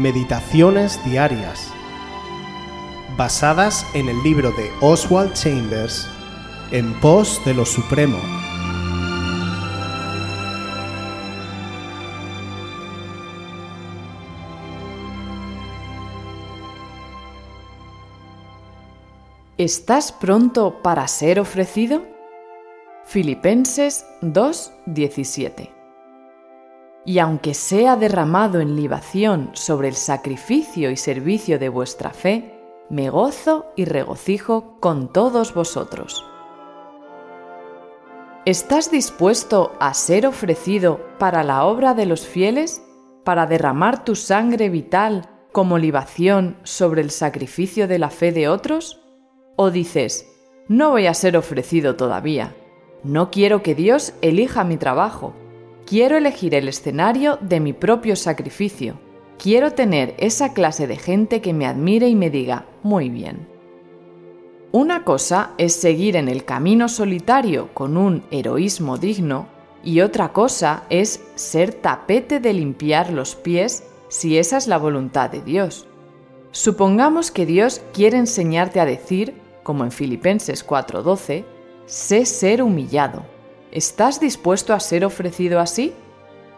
Meditaciones Diarias, basadas en el libro de Oswald Chambers, En pos de lo Supremo. ¿Estás pronto para ser ofrecido? Filipenses 2:17 Y aunque sea derramado en libación sobre el sacrificio y servicio de vuestra fe, me gozo y regocijo con todos vosotros. ¿Estás dispuesto a ser ofrecido para la obra de los fieles, para derramar tu sangre vital como libación sobre el sacrificio de la fe de otros? ¿O dices, no voy a ser ofrecido todavía? No quiero que Dios elija mi trabajo. Quiero elegir el escenario de mi propio sacrificio. Quiero tener esa clase de gente que me admire y me diga, muy bien. Una cosa es seguir en el camino solitario con un heroísmo digno y otra cosa es ser tapete de limpiar los pies si esa es la voluntad de Dios. Supongamos que Dios quiere enseñarte a decir como en Filipenses 4:12, sé ser humillado. ¿Estás dispuesto a ser ofrecido así?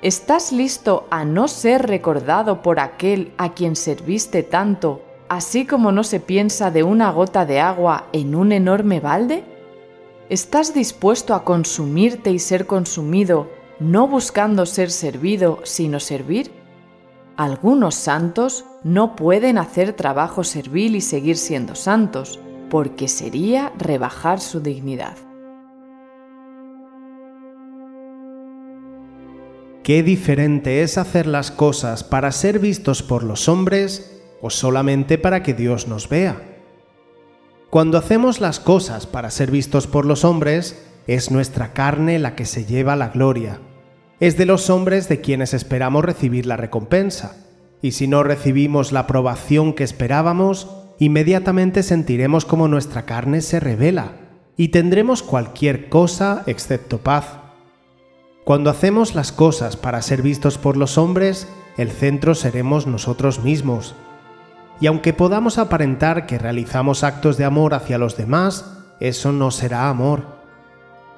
¿Estás listo a no ser recordado por aquel a quien serviste tanto, así como no se piensa de una gota de agua en un enorme balde? ¿Estás dispuesto a consumirte y ser consumido, no buscando ser servido, sino servir? Algunos santos no pueden hacer trabajo servil y seguir siendo santos, porque sería rebajar su dignidad. Qué diferente es hacer las cosas para ser vistos por los hombres o solamente para que Dios nos vea. Cuando hacemos las cosas para ser vistos por los hombres, es nuestra carne la que se lleva la gloria. Es de los hombres de quienes esperamos recibir la recompensa. Y si no recibimos la aprobación que esperábamos, inmediatamente sentiremos como nuestra carne se revela y tendremos cualquier cosa excepto paz. Cuando hacemos las cosas para ser vistos por los hombres, el centro seremos nosotros mismos. Y aunque podamos aparentar que realizamos actos de amor hacia los demás, eso no será amor.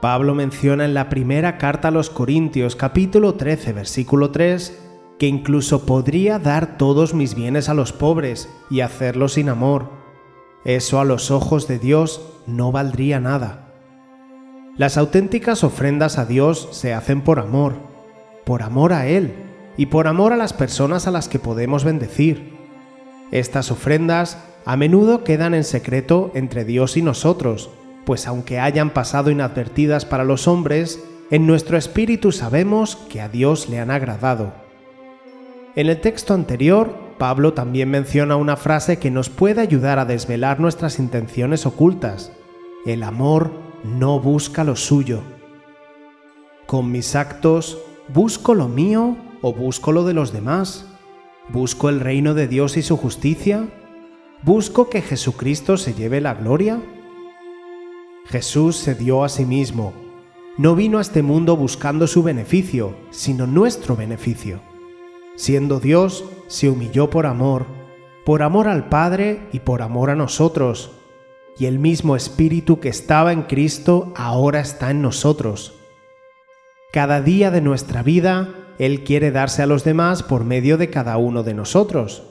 Pablo menciona en la primera carta a los Corintios capítulo 13 versículo 3 que incluso podría dar todos mis bienes a los pobres y hacerlo sin amor. Eso a los ojos de Dios no valdría nada. Las auténticas ofrendas a Dios se hacen por amor, por amor a Él y por amor a las personas a las que podemos bendecir. Estas ofrendas a menudo quedan en secreto entre Dios y nosotros, pues aunque hayan pasado inadvertidas para los hombres, en nuestro espíritu sabemos que a Dios le han agradado. En el texto anterior, Pablo también menciona una frase que nos puede ayudar a desvelar nuestras intenciones ocultas. El amor no busca lo suyo. Con mis actos, ¿busco lo mío o busco lo de los demás? ¿Busco el reino de Dios y su justicia? ¿Busco que Jesucristo se lleve la gloria? Jesús se dio a sí mismo. No vino a este mundo buscando su beneficio, sino nuestro beneficio. Siendo Dios, se humilló por amor, por amor al Padre y por amor a nosotros. Y el mismo Espíritu que estaba en Cristo ahora está en nosotros. Cada día de nuestra vida, Él quiere darse a los demás por medio de cada uno de nosotros.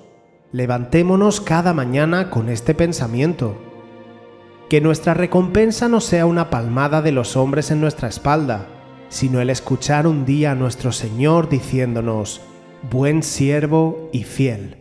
Levantémonos cada mañana con este pensamiento. Que nuestra recompensa no sea una palmada de los hombres en nuestra espalda, sino el escuchar un día a nuestro Señor diciéndonos, buen siervo y fiel.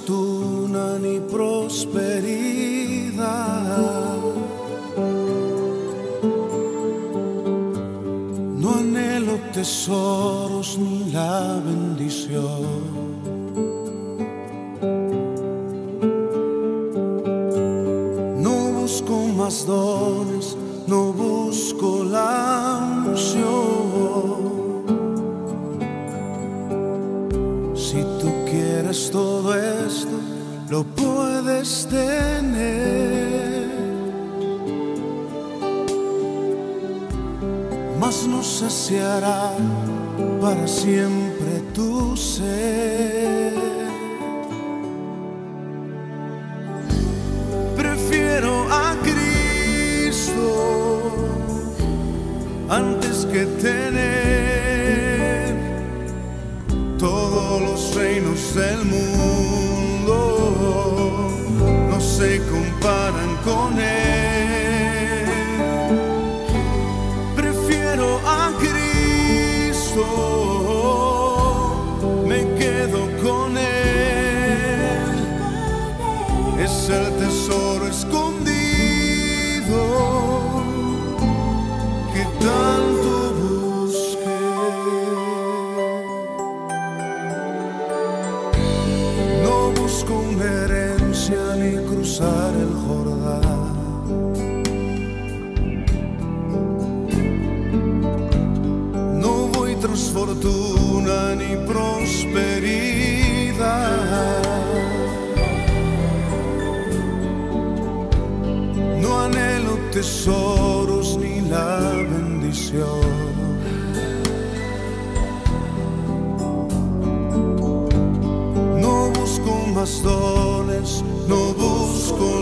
fortuna ni prosperidad. No anhelo tesoros ni la bendición. más dones, no busco la unción. Lo puedes tener. Mas no saciará para siempre tu ser. Prefiero a antes que tener todos los reinos del mundo es el tesoro escondido tanto busqué. No busco una herencia ni cruzar el Jordán. No voy tras fortuna ni prosperidad. Tesoros ni la no busco más dones, no busco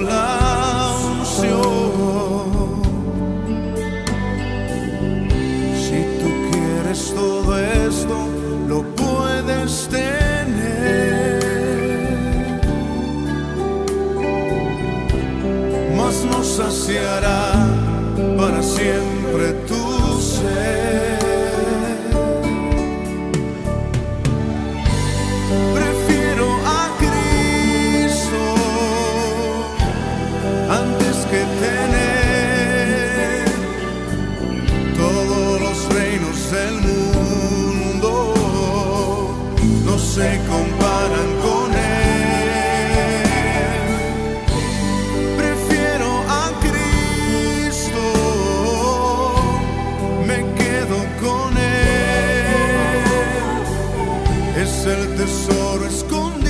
el tesoro escondido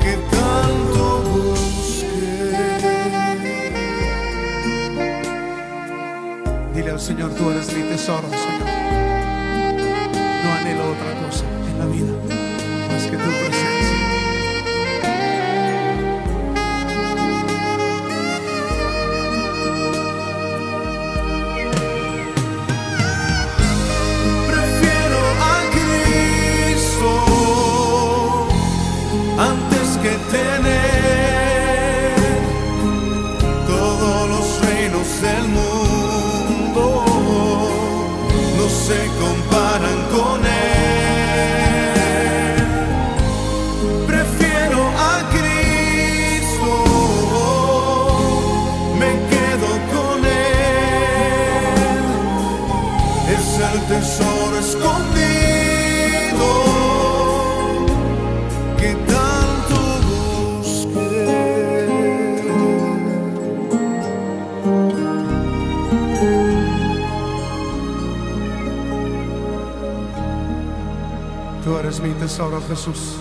que tanto busqué. Dile al Señor, tú eres mi tesoro, Señor. No Tú eres mi tesoro, Jesús.